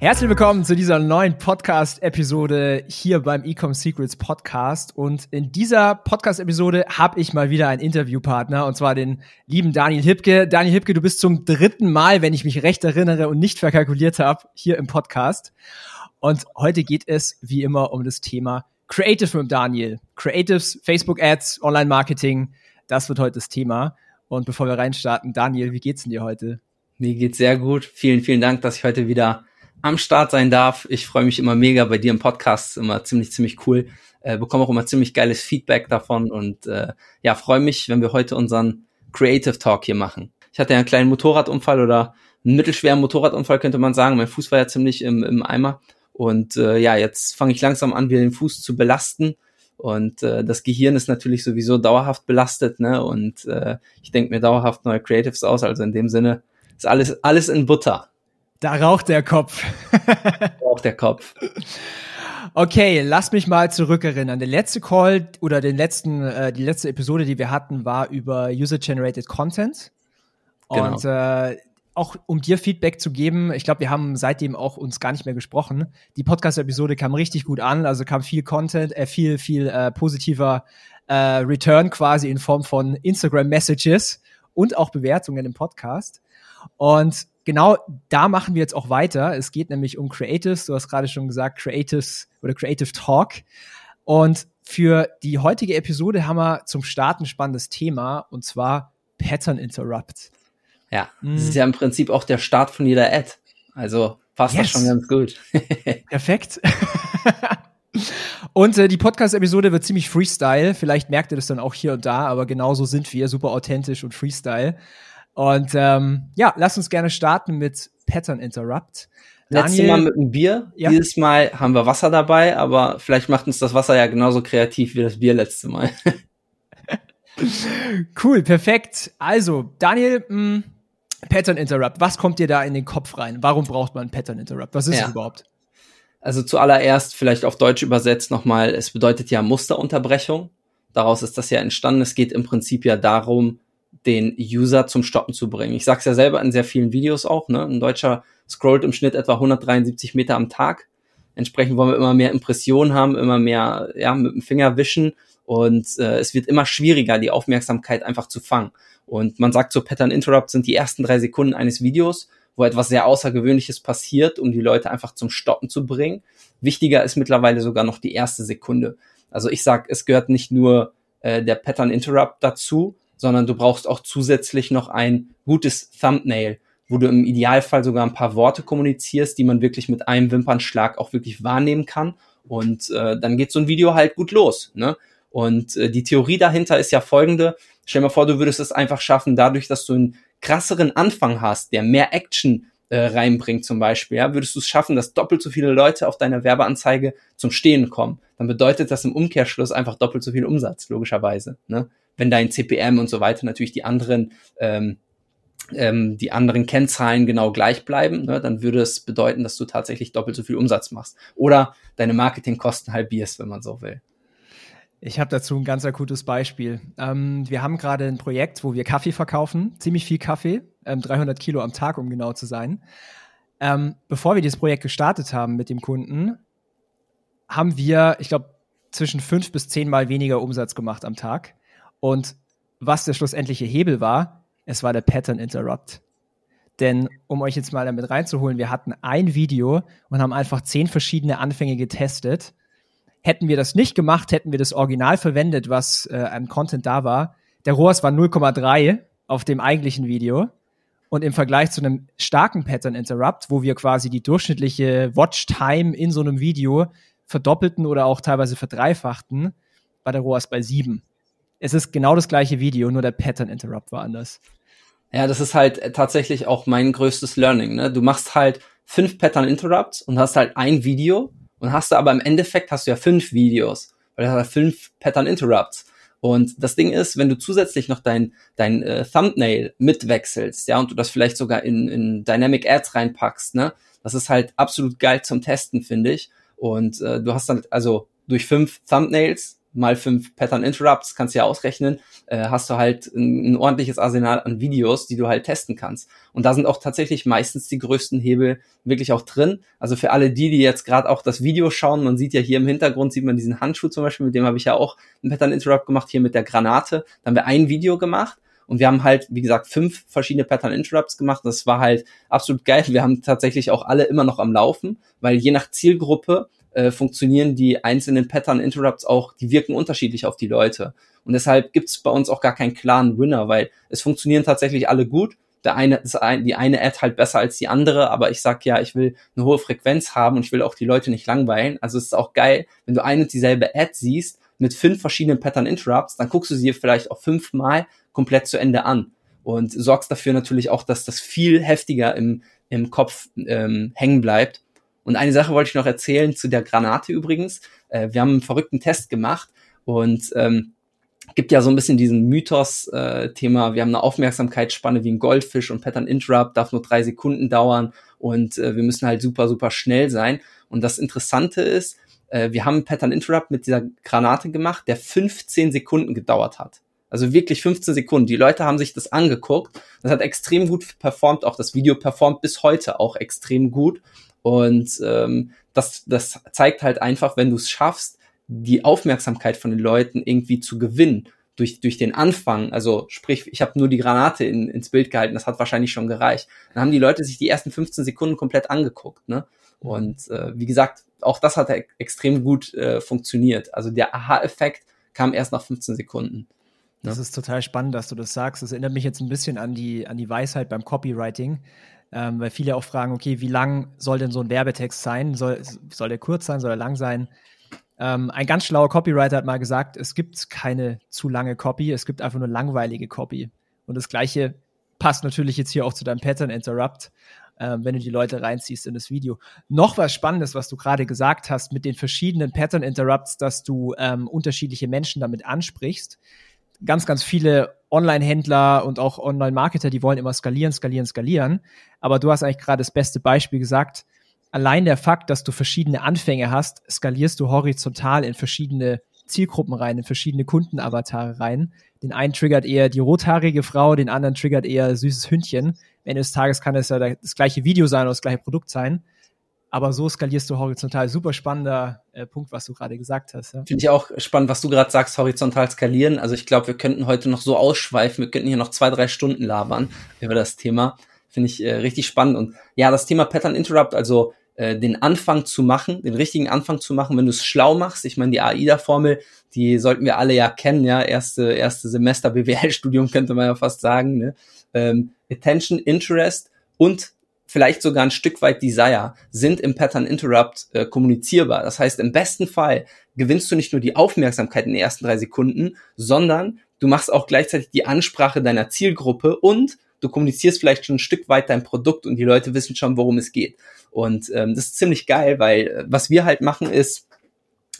Herzlich willkommen zu dieser neuen Podcast-Episode hier beim Ecom Secrets Podcast. Und in dieser Podcast-Episode habe ich mal wieder einen Interviewpartner, und zwar den lieben Daniel Hipke. Daniel Hipke, du bist zum dritten Mal, wenn ich mich recht erinnere und nicht verkalkuliert habe, hier im Podcast. Und heute geht es wie immer um das Thema Creative mit Daniel. Creatives, Facebook Ads, Online Marketing, das wird heute das Thema. Und bevor wir reinstarten, Daniel, wie geht's denn dir heute? Mir geht's sehr gut. Vielen, vielen Dank, dass ich heute wieder am Start sein darf. Ich freue mich immer mega bei dir im Podcast, immer ziemlich, ziemlich cool. Äh, bekomme auch immer ziemlich geiles Feedback davon und äh, ja, freue mich, wenn wir heute unseren Creative Talk hier machen. Ich hatte ja einen kleinen Motorradunfall oder einen mittelschweren Motorradunfall, könnte man sagen. Mein Fuß war ja ziemlich im, im Eimer und äh, ja, jetzt fange ich langsam an, wieder den Fuß zu belasten. Und äh, das Gehirn ist natürlich sowieso dauerhaft belastet, ne? Und äh, ich denke mir dauerhaft neue Creatives aus. Also in dem Sinne ist alles, alles in Butter. Da raucht der Kopf. raucht der Kopf. Okay, lass mich mal zurückerinnern. Der letzte Call oder den letzten, äh, die letzte Episode, die wir hatten, war über User-Generated Content. Genau. Und äh, auch um dir Feedback zu geben, ich glaube, wir haben seitdem auch uns gar nicht mehr gesprochen. Die Podcast-Episode kam richtig gut an, also kam viel Content, äh, viel, viel äh, positiver äh, Return quasi in Form von Instagram-Messages und auch Bewertungen im Podcast. Und genau da machen wir jetzt auch weiter. Es geht nämlich um Creatives. Du hast gerade schon gesagt, Creatives oder Creative Talk. Und für die heutige Episode haben wir zum Start ein spannendes Thema und zwar Pattern Interrupt. Ja, mhm. das ist ja im Prinzip auch der Start von jeder Ad. Also passt yes. das schon ganz gut. Perfekt. Und äh, die Podcast-Episode wird ziemlich Freestyle. Vielleicht merkt ihr das dann auch hier und da, aber genauso sind wir, super authentisch und Freestyle. Und ähm, ja, lass uns gerne starten mit Pattern Interrupt. Letztes Mal mit einem Bier. Ja. Dieses Mal haben wir Wasser dabei, aber vielleicht macht uns das Wasser ja genauso kreativ wie das Bier letzte Mal. cool, perfekt. Also, Daniel, mh, mm, Pattern Interrupt. Was kommt dir da in den Kopf rein? Warum braucht man Pattern Interrupt? Was ist ja. es überhaupt? Also zuallererst vielleicht auf Deutsch übersetzt nochmal, es bedeutet ja Musterunterbrechung. Daraus ist das ja entstanden. Es geht im Prinzip ja darum, den User zum Stoppen zu bringen. Ich sag's ja selber in sehr vielen Videos auch, ne? Ein Deutscher scrollt im Schnitt etwa 173 Meter am Tag. Entsprechend wollen wir immer mehr Impressionen haben, immer mehr, ja, mit dem Finger wischen und äh, es wird immer schwieriger, die Aufmerksamkeit einfach zu fangen. Und man sagt so, Pattern Interrupt sind die ersten drei Sekunden eines Videos, wo etwas sehr Außergewöhnliches passiert, um die Leute einfach zum Stoppen zu bringen. Wichtiger ist mittlerweile sogar noch die erste Sekunde. Also ich sag, es gehört nicht nur äh, der Pattern Interrupt dazu, sondern du brauchst auch zusätzlich noch ein gutes Thumbnail, wo du im Idealfall sogar ein paar Worte kommunizierst, die man wirklich mit einem Wimpernschlag auch wirklich wahrnehmen kann. Und äh, dann geht so ein Video halt gut los. Ne? Und äh, die Theorie dahinter ist ja folgende. Stell dir mal vor, du würdest es einfach schaffen, dadurch, dass du einen krasseren Anfang hast, der mehr Action äh, reinbringt zum Beispiel, ja, würdest du es schaffen, dass doppelt so viele Leute auf deiner Werbeanzeige zum Stehen kommen. Dann bedeutet das im Umkehrschluss einfach doppelt so viel Umsatz, logischerweise. Ne? Wenn dein CPM und so weiter natürlich die anderen ähm, ähm, die anderen Kennzahlen genau gleich bleiben, ne, dann würde es bedeuten, dass du tatsächlich doppelt so viel Umsatz machst. Oder deine Marketingkosten halbierst, wenn man so will. Ich habe dazu ein ganz akutes Beispiel. Ähm, wir haben gerade ein Projekt, wo wir Kaffee verkaufen, ziemlich viel Kaffee, ähm, 300 Kilo am Tag, um genau zu sein. Ähm, bevor wir dieses Projekt gestartet haben mit dem Kunden, haben wir, ich glaube, zwischen fünf bis zehnmal weniger Umsatz gemacht am Tag. Und was der schlussendliche Hebel war, es war der Pattern Interrupt. Denn um euch jetzt mal damit reinzuholen, wir hatten ein Video und haben einfach zehn verschiedene Anfänge getestet Hätten wir das nicht gemacht, hätten wir das Original verwendet, was äh, an Content da war. Der ROAS war 0,3 auf dem eigentlichen Video. Und im Vergleich zu einem starken Pattern Interrupt, wo wir quasi die durchschnittliche Watch Time in so einem Video verdoppelten oder auch teilweise verdreifachten, war der ROAS bei 7. Es ist genau das gleiche Video, nur der Pattern Interrupt war anders. Ja, das ist halt äh, tatsächlich auch mein größtes Learning. Ne? Du machst halt fünf Pattern Interrupts und hast halt ein Video und hast du aber im Endeffekt hast du ja fünf Videos, weil du hast ja fünf Pattern Interrupts. Und das Ding ist, wenn du zusätzlich noch dein, dein äh, Thumbnail mitwechselst, ja, und du das vielleicht sogar in, in Dynamic Ads reinpackst, ne, das ist halt absolut geil zum Testen, finde ich. Und äh, du hast dann also durch fünf Thumbnails mal fünf Pattern Interrupts, kannst du ja ausrechnen, äh, hast du halt ein, ein, ordentliches Arsenal an Videos, die du halt testen kannst. Und da sind auch tatsächlich meistens die größten Hebel wirklich auch drin. Also für alle die, die jetzt gerade auch das Video schauen, man sieht ja hier im Hintergrund, sieht man diesen Handschuh zum Beispiel, mit dem habe ich ja auch ein Pattern Interrupt gemacht, hier mit der Granate. Da haben wir ein Video gemacht und wir haben halt, wie gesagt, fünf verschiedene Pattern Interrupts gemacht. Das war halt absolut geil. Wir haben tatsächlich auch alle immer noch am Laufen, weil je nach Zielgruppe äh, funktionieren die einzelnen Pattern Interrupts auch, die wirken unterschiedlich auf die Leute. Und deshalb gibt es bei uns auch gar keinen klaren Winner, weil es funktionieren tatsächlich alle gut. Der eine, die eine Ad halt besser als die andere, aber ich sag ja, ich will eine hohe Frequenz haben und ich will auch die Leute nicht langweilen. Also es ist auch geil, wenn du eine und dieselbe Ad siehst mit fünf verschiedenen Pattern Interrupts, dann guckst du sie vielleicht auch fünfmal komplett zu Ende an und sorgst dafür natürlich auch, dass das viel heftiger im, im Kopf ähm, hängen bleibt und eine Sache wollte ich noch erzählen zu der Granate übrigens. Äh, wir haben einen verrückten Test gemacht und ähm, gibt ja so ein bisschen diesen Mythos-Thema, äh, wir haben eine Aufmerksamkeitsspanne wie ein Goldfisch und Pattern Interrupt darf nur drei Sekunden dauern und äh, wir müssen halt super, super schnell sein. Und das Interessante ist, äh, wir haben Pattern Interrupt mit dieser Granate gemacht, der 15 Sekunden gedauert hat. Also wirklich 15 Sekunden. Die Leute haben sich das angeguckt. Das hat extrem gut performt. Auch das Video performt bis heute auch extrem gut. Und ähm, das, das zeigt halt einfach, wenn du es schaffst, die Aufmerksamkeit von den Leuten irgendwie zu gewinnen durch, durch den Anfang, also sprich, ich habe nur die Granate in, ins Bild gehalten, das hat wahrscheinlich schon gereicht. Dann haben die Leute sich die ersten 15 Sekunden komplett angeguckt. Ne? Und äh, wie gesagt, auch das hat extrem gut äh, funktioniert. Also der Aha-Effekt kam erst nach 15 Sekunden. Das ne? ist total spannend, dass du das sagst. Das erinnert mich jetzt ein bisschen an die, an die Weisheit beim Copywriting ähm, weil viele auch fragen, okay, wie lang soll denn so ein Werbetext sein? Soll, soll der kurz sein, soll er lang sein? Ähm, ein ganz schlauer Copywriter hat mal gesagt, es gibt keine zu lange Copy, es gibt einfach nur langweilige Copy. Und das gleiche passt natürlich jetzt hier auch zu deinem Pattern Interrupt, ähm, wenn du die Leute reinziehst in das Video. Noch was Spannendes, was du gerade gesagt hast mit den verschiedenen Pattern Interrupts, dass du ähm, unterschiedliche Menschen damit ansprichst. Ganz, ganz viele Online-Händler und auch Online-Marketer, die wollen immer skalieren, skalieren, skalieren. Aber du hast eigentlich gerade das beste Beispiel gesagt. Allein der Fakt, dass du verschiedene Anfänge hast, skalierst du horizontal in verschiedene Zielgruppen rein, in verschiedene Kundenavatare rein. Den einen triggert eher die rothaarige Frau, den anderen triggert eher süßes Hündchen. Am Ende des Tages kann es ja das gleiche Video sein oder das gleiche Produkt sein aber so skalierst du horizontal. Super spannender äh, Punkt, was du gerade gesagt hast. Ja. Finde ich auch spannend, was du gerade sagst, horizontal skalieren. Also ich glaube, wir könnten heute noch so ausschweifen, wir könnten hier noch zwei, drei Stunden labern über das Thema. Finde ich äh, richtig spannend. Und ja, das Thema Pattern Interrupt, also äh, den Anfang zu machen, den richtigen Anfang zu machen, wenn du es schlau machst. Ich meine, die AIDA-Formel, die sollten wir alle ja kennen, ja, erste, erste Semester BWL-Studium könnte man ja fast sagen. Ne? Ähm, Attention, Interest und vielleicht sogar ein Stück weit Desire sind im Pattern Interrupt äh, kommunizierbar. Das heißt, im besten Fall gewinnst du nicht nur die Aufmerksamkeit in den ersten drei Sekunden, sondern du machst auch gleichzeitig die Ansprache deiner Zielgruppe und du kommunizierst vielleicht schon ein Stück weit dein Produkt und die Leute wissen schon, worum es geht. Und ähm, das ist ziemlich geil, weil äh, was wir halt machen ist,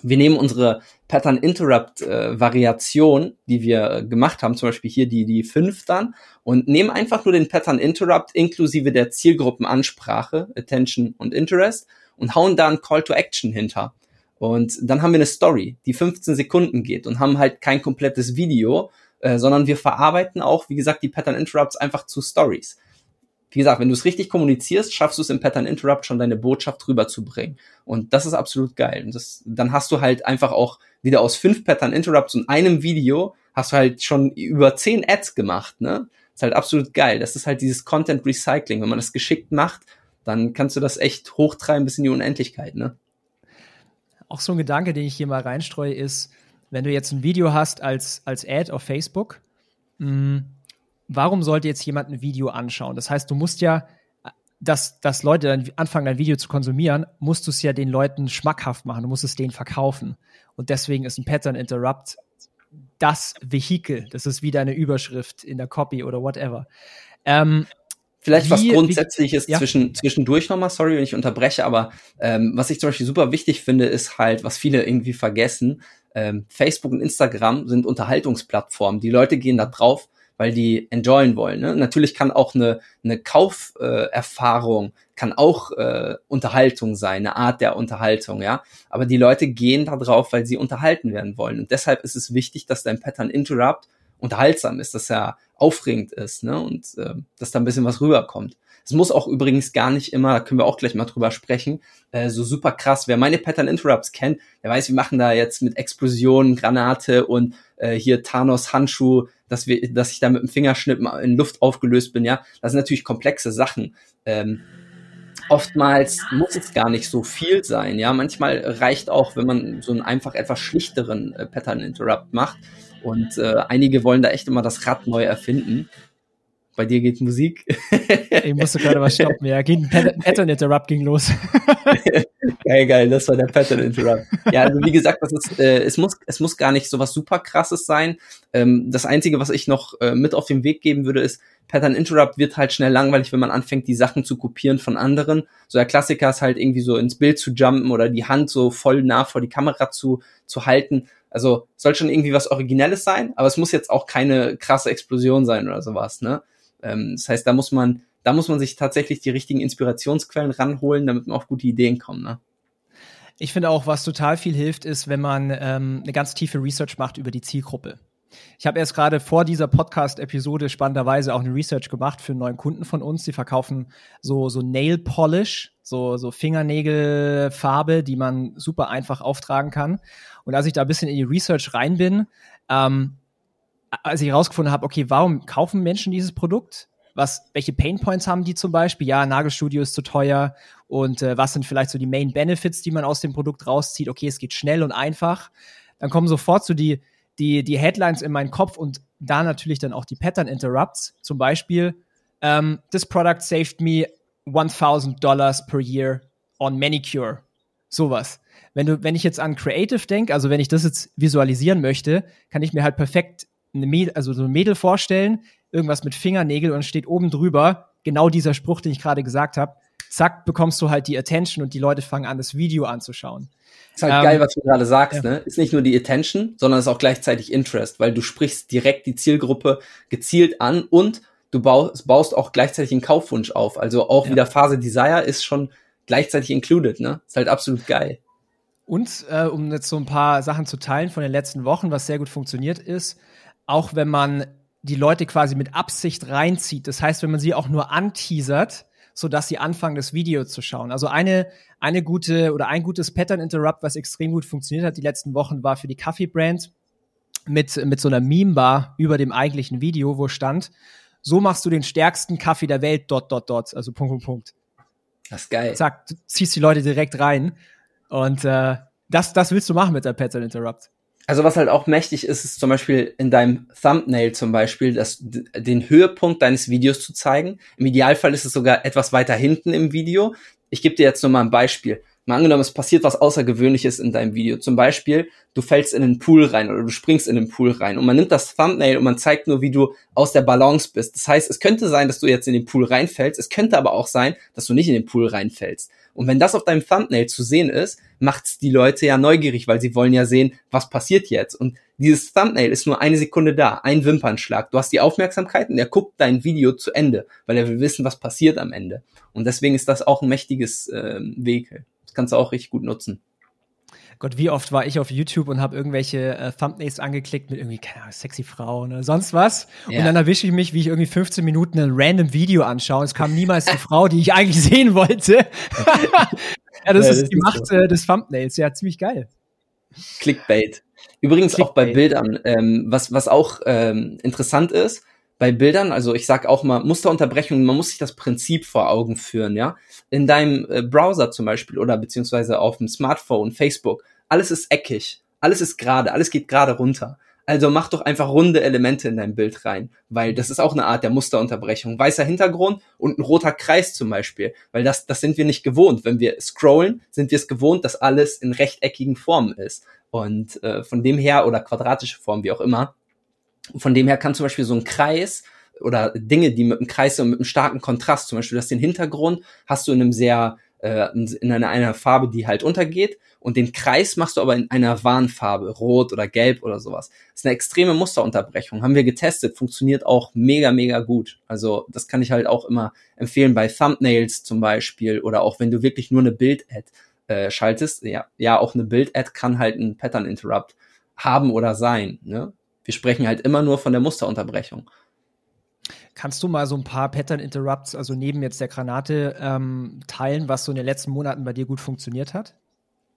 wir nehmen unsere Pattern Interrupt äh, Variation, die wir äh, gemacht haben, zum Beispiel hier die, die fünf dann, und nehmen einfach nur den Pattern Interrupt inklusive der Zielgruppenansprache, Attention und Interest und hauen da ein Call to Action hinter. Und dann haben wir eine Story, die 15 Sekunden geht und haben halt kein komplettes Video, äh, sondern wir verarbeiten auch, wie gesagt, die Pattern Interrupts einfach zu Stories wie gesagt, wenn du es richtig kommunizierst, schaffst du es im Pattern Interrupt schon deine Botschaft rüberzubringen. Und das ist absolut geil. Und das, dann hast du halt einfach auch wieder aus fünf Pattern Interrupts und einem Video hast du halt schon über zehn Ads gemacht, ne? ist halt absolut geil. Das ist halt dieses Content Recycling. Wenn man das geschickt macht, dann kannst du das echt hochtreiben bis in die Unendlichkeit, ne? Auch so ein Gedanke, den ich hier mal reinstreue, ist, wenn du jetzt ein Video hast als, als Ad auf Facebook, mh, mm, warum sollte jetzt jemand ein Video anschauen? Das heißt, du musst ja, dass, dass Leute dann anfangen, dein Video zu konsumieren, musst du es ja den Leuten schmackhaft machen, du musst es denen verkaufen. Und deswegen ist ein Pattern Interrupt das Vehikel. Das ist wie deine Überschrift in der Copy oder whatever. Ähm, Vielleicht wie, was Grundsätzliches wie, ja. zwischen, zwischendurch nochmal, sorry, wenn ich unterbreche, aber ähm, was ich zum Beispiel super wichtig finde, ist halt, was viele irgendwie vergessen, ähm, Facebook und Instagram sind Unterhaltungsplattformen. Die Leute gehen da drauf, weil die enjoyen wollen. Ne? Natürlich kann auch eine, eine Kauferfahrung, äh, kann auch äh, Unterhaltung sein, eine Art der Unterhaltung, ja. Aber die Leute gehen da drauf, weil sie unterhalten werden wollen. Und deshalb ist es wichtig, dass dein Pattern Interrupt unterhaltsam ist, dass er aufregend ist, ne? Und äh, dass da ein bisschen was rüberkommt. Es muss auch übrigens gar nicht immer, da können wir auch gleich mal drüber sprechen, äh, so super krass. Wer meine Pattern Interrupts kennt, der weiß, wir machen da jetzt mit Explosionen, Granate und äh, hier Thanos Handschuh, dass wir, dass ich da mit dem Fingerschnippen in Luft aufgelöst bin, ja. Das sind natürlich komplexe Sachen. Ähm, oftmals muss es gar nicht so viel sein, ja. Manchmal reicht auch, wenn man so einen einfach etwas schlichteren äh, Pattern Interrupt macht. Und äh, einige wollen da echt immer das Rad neu erfinden. Bei dir geht Musik. ich musste gerade was stoppen. Ja, ging Pattern Interrupt ging los. geil, geil, das war der Pattern Interrupt. Ja, also wie gesagt, das ist, äh, es muss, es muss gar nicht so was super krasses sein. Ähm, das einzige, was ich noch äh, mit auf den Weg geben würde, ist, Pattern Interrupt wird halt schnell langweilig, wenn man anfängt, die Sachen zu kopieren von anderen. So der Klassiker ist halt irgendwie so ins Bild zu jumpen oder die Hand so voll nah vor die Kamera zu, zu halten. Also soll schon irgendwie was Originelles sein, aber es muss jetzt auch keine krasse Explosion sein oder sowas, ne? Ähm, das heißt, da muss man, da muss man sich tatsächlich die richtigen Inspirationsquellen ranholen, damit man auf gute Ideen kommt. Ne? Ich finde auch, was total viel hilft, ist, wenn man ähm, eine ganz tiefe Research macht über die Zielgruppe. Ich habe erst gerade vor dieser Podcast-Episode spannenderweise auch eine Research gemacht für einen neuen Kunden von uns. Die verkaufen so, so Nail Polish, so, so Fingernägelfarbe, die man super einfach auftragen kann. Und als ich da ein bisschen in die Research rein bin, ähm, als ich herausgefunden habe, okay, warum kaufen Menschen dieses Produkt? Was, welche Painpoints haben die zum Beispiel? Ja, Nagelstudio ist zu teuer. Und äh, was sind vielleicht so die Main Benefits, die man aus dem Produkt rauszieht? Okay, es geht schnell und einfach. Dann kommen sofort so die, die, die Headlines in meinen Kopf und da natürlich dann auch die Pattern Interrupts. Zum Beispiel, um, ähm, this product saved me 1000 Dollars per year on manicure. Sowas. Wenn du, wenn ich jetzt an Creative denke, also wenn ich das jetzt visualisieren möchte, kann ich mir halt perfekt eine Mädel, also so ein Mädel vorstellen, irgendwas mit Fingernägel und steht oben drüber genau dieser Spruch, den ich gerade gesagt habe. Zack, bekommst du halt die Attention und die Leute fangen an, das Video anzuschauen. Ist halt ähm, geil, was du gerade sagst, ja. ne? Ist nicht nur die Attention, sondern ist auch gleichzeitig Interest, weil du sprichst direkt die Zielgruppe gezielt an und du baust, baust auch gleichzeitig einen Kaufwunsch auf. Also auch ja. wieder Phase Desire ist schon gleichzeitig included, ne? Ist halt absolut geil. Und äh, um jetzt so ein paar Sachen zu teilen von den letzten Wochen, was sehr gut funktioniert ist, auch wenn man die Leute quasi mit Absicht reinzieht. Das heißt, wenn man sie auch nur anteasert, so dass sie anfangen, das Video zu schauen. Also eine, eine gute oder ein gutes Pattern Interrupt, was extrem gut funktioniert hat die letzten Wochen, war für die Kaffee-Brand mit, mit so einer Meme-Bar über dem eigentlichen Video, wo stand, so machst du den stärksten Kaffee der Welt, dot, dot, dot, also Punkt, Punkt, Punkt. Das ist geil. Zack, du ziehst die Leute direkt rein. Und äh, das, das willst du machen mit der Pattern Interrupt. Also was halt auch mächtig ist, ist zum Beispiel in deinem Thumbnail zum Beispiel, das, den Höhepunkt deines Videos zu zeigen. Im Idealfall ist es sogar etwas weiter hinten im Video. Ich gebe dir jetzt nur mal ein Beispiel. Mal angenommen, es passiert was Außergewöhnliches in deinem Video. Zum Beispiel, du fällst in den Pool rein oder du springst in den Pool rein und man nimmt das Thumbnail und man zeigt nur, wie du aus der Balance bist. Das heißt, es könnte sein, dass du jetzt in den Pool reinfällst. Es könnte aber auch sein, dass du nicht in den Pool reinfällst. Und wenn das auf deinem Thumbnail zu sehen ist, macht's die Leute ja neugierig, weil sie wollen ja sehen, was passiert jetzt. Und dieses Thumbnail ist nur eine Sekunde da, ein Wimpernschlag. Du hast die Aufmerksamkeit und er guckt dein Video zu Ende, weil er will wissen, was passiert am Ende. Und deswegen ist das auch ein mächtiges äh, Vehikel. Das kannst du auch richtig gut nutzen. Gott, wie oft war ich auf YouTube und habe irgendwelche äh, Thumbnails angeklickt mit irgendwie, keine Ahnung, sexy Frau oder sonst was. Ja. Und dann erwische ich mich, wie ich irgendwie 15 Minuten ein random Video anschaue. Es kam niemals die Frau, die ich eigentlich sehen wollte. ja, das, ja, das ist die Macht so. äh, des Thumbnails. Ja, ziemlich geil. Clickbait. Übrigens Clickbait. auch bei Bildern, ähm, was, was auch ähm, interessant ist, bei Bildern, also ich sag auch mal Musterunterbrechungen, man muss sich das Prinzip vor Augen führen, ja. In deinem äh, Browser zum Beispiel oder beziehungsweise auf dem Smartphone, Facebook, alles ist eckig, alles ist gerade, alles geht gerade runter. Also mach doch einfach runde Elemente in dein Bild rein, weil das ist auch eine Art der Musterunterbrechung. Weißer Hintergrund und ein roter Kreis zum Beispiel, weil das, das sind wir nicht gewohnt. Wenn wir scrollen, sind wir es gewohnt, dass alles in rechteckigen Formen ist. Und äh, von dem her, oder quadratische Formen, wie auch immer, von dem her kann zum Beispiel so ein Kreis oder Dinge, die mit einem Kreis und mit einem starken Kontrast, zum Beispiel, dass den Hintergrund hast du in einem sehr äh, in einer, einer Farbe, die halt untergeht und den Kreis machst du aber in einer Warnfarbe, rot oder gelb oder sowas. Das ist eine extreme Musterunterbrechung. Haben wir getestet, funktioniert auch mega, mega gut. Also das kann ich halt auch immer empfehlen bei Thumbnails zum Beispiel oder auch wenn du wirklich nur eine Bild-Ad äh, schaltest. Ja, ja, auch eine Bild-Ad kann halt ein Pattern-Interrupt haben oder sein. Ne? Wir sprechen halt immer nur von der Musterunterbrechung. Kannst du mal so ein paar Pattern Interrupts, also neben jetzt der Granate, ähm, teilen, was so in den letzten Monaten bei dir gut funktioniert hat?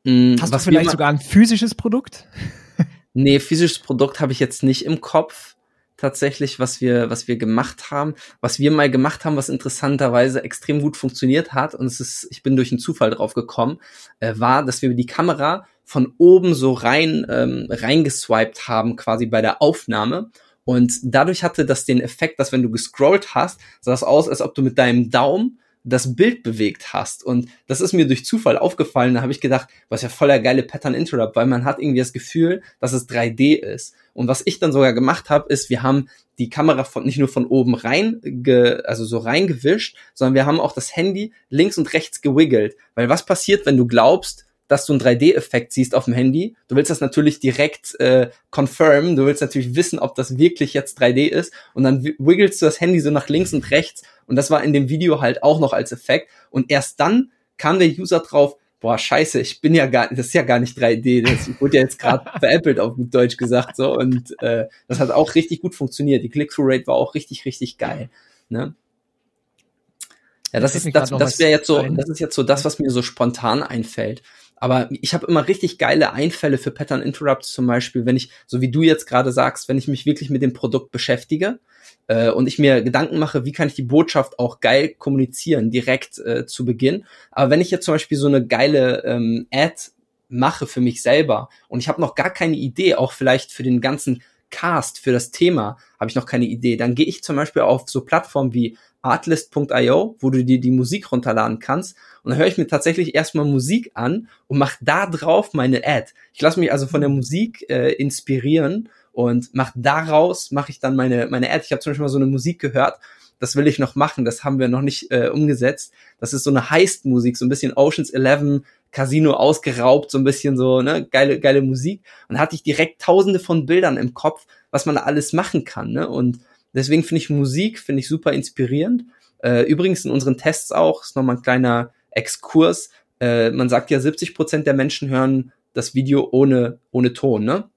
Mm, Hast du vielleicht sogar ein physisches Produkt? nee, physisches Produkt habe ich jetzt nicht im Kopf. Tatsächlich, was wir, was wir gemacht haben, was wir mal gemacht haben, was interessanterweise extrem gut funktioniert hat, und es ist, ich bin durch einen Zufall drauf gekommen, äh, war, dass wir die Kamera von oben so rein ähm, reingeswiped haben, quasi bei der Aufnahme und dadurch hatte das den Effekt, dass wenn du gescrollt hast, sah es aus, als ob du mit deinem Daumen das Bild bewegt hast. Und das ist mir durch Zufall aufgefallen. Da habe ich gedacht, was ja voller geile Pattern Interrupt, weil man hat irgendwie das Gefühl, dass es 3D ist. Und was ich dann sogar gemacht habe, ist, wir haben die Kamera von, nicht nur von oben rein, ge, also so reingewischt, sondern wir haben auch das Handy links und rechts gewiggelt. Weil was passiert, wenn du glaubst, dass du einen 3D-Effekt siehst auf dem Handy. Du willst das natürlich direkt äh, confirm. Du willst natürlich wissen, ob das wirklich jetzt 3D ist. Und dann wiggelst du das Handy so nach links und rechts. Und das war in dem Video halt auch noch als Effekt. Und erst dann kam der User drauf, boah, scheiße, ich bin ja gar, das ist ja gar nicht 3D, das wurde ja jetzt gerade veräppelt auf gut Deutsch gesagt, so, und äh, das hat auch richtig gut funktioniert. Die Click-Through-Rate war auch richtig, richtig geil. Ne? Ja, das, ist, das, das wäre jetzt so, das ist jetzt so das, was mir so spontan einfällt. Aber ich habe immer richtig geile Einfälle für Pattern Interrupts zum Beispiel, wenn ich, so wie du jetzt gerade sagst, wenn ich mich wirklich mit dem Produkt beschäftige äh, und ich mir Gedanken mache, wie kann ich die Botschaft auch geil kommunizieren, direkt äh, zu Beginn. Aber wenn ich jetzt zum Beispiel so eine geile ähm, Ad mache für mich selber und ich habe noch gar keine Idee, auch vielleicht für den ganzen Cast, für das Thema, habe ich noch keine Idee, dann gehe ich zum Beispiel auf so Plattformen wie artlist.io, wo du dir die Musik runterladen kannst. Und dann höre ich mir tatsächlich erstmal Musik an und mache da drauf meine Ad. Ich lasse mich also von der Musik äh, inspirieren und mache daraus, mache ich dann meine, meine Ad. Ich habe zum Beispiel mal so eine Musik gehört, das will ich noch machen, das haben wir noch nicht äh, umgesetzt. Das ist so eine Heist-Musik, so ein bisschen Oceans 11, Casino ausgeraubt, so ein bisschen so, ne, geile, geile Musik. Und da hatte ich direkt tausende von Bildern im Kopf, was man da alles machen kann, ne? Und Deswegen finde ich Musik, finde ich super inspirierend. Äh, übrigens in unseren Tests auch, ist nochmal ein kleiner Exkurs. Äh, man sagt ja, 70 Prozent der Menschen hören das Video ohne, ohne Ton, ne?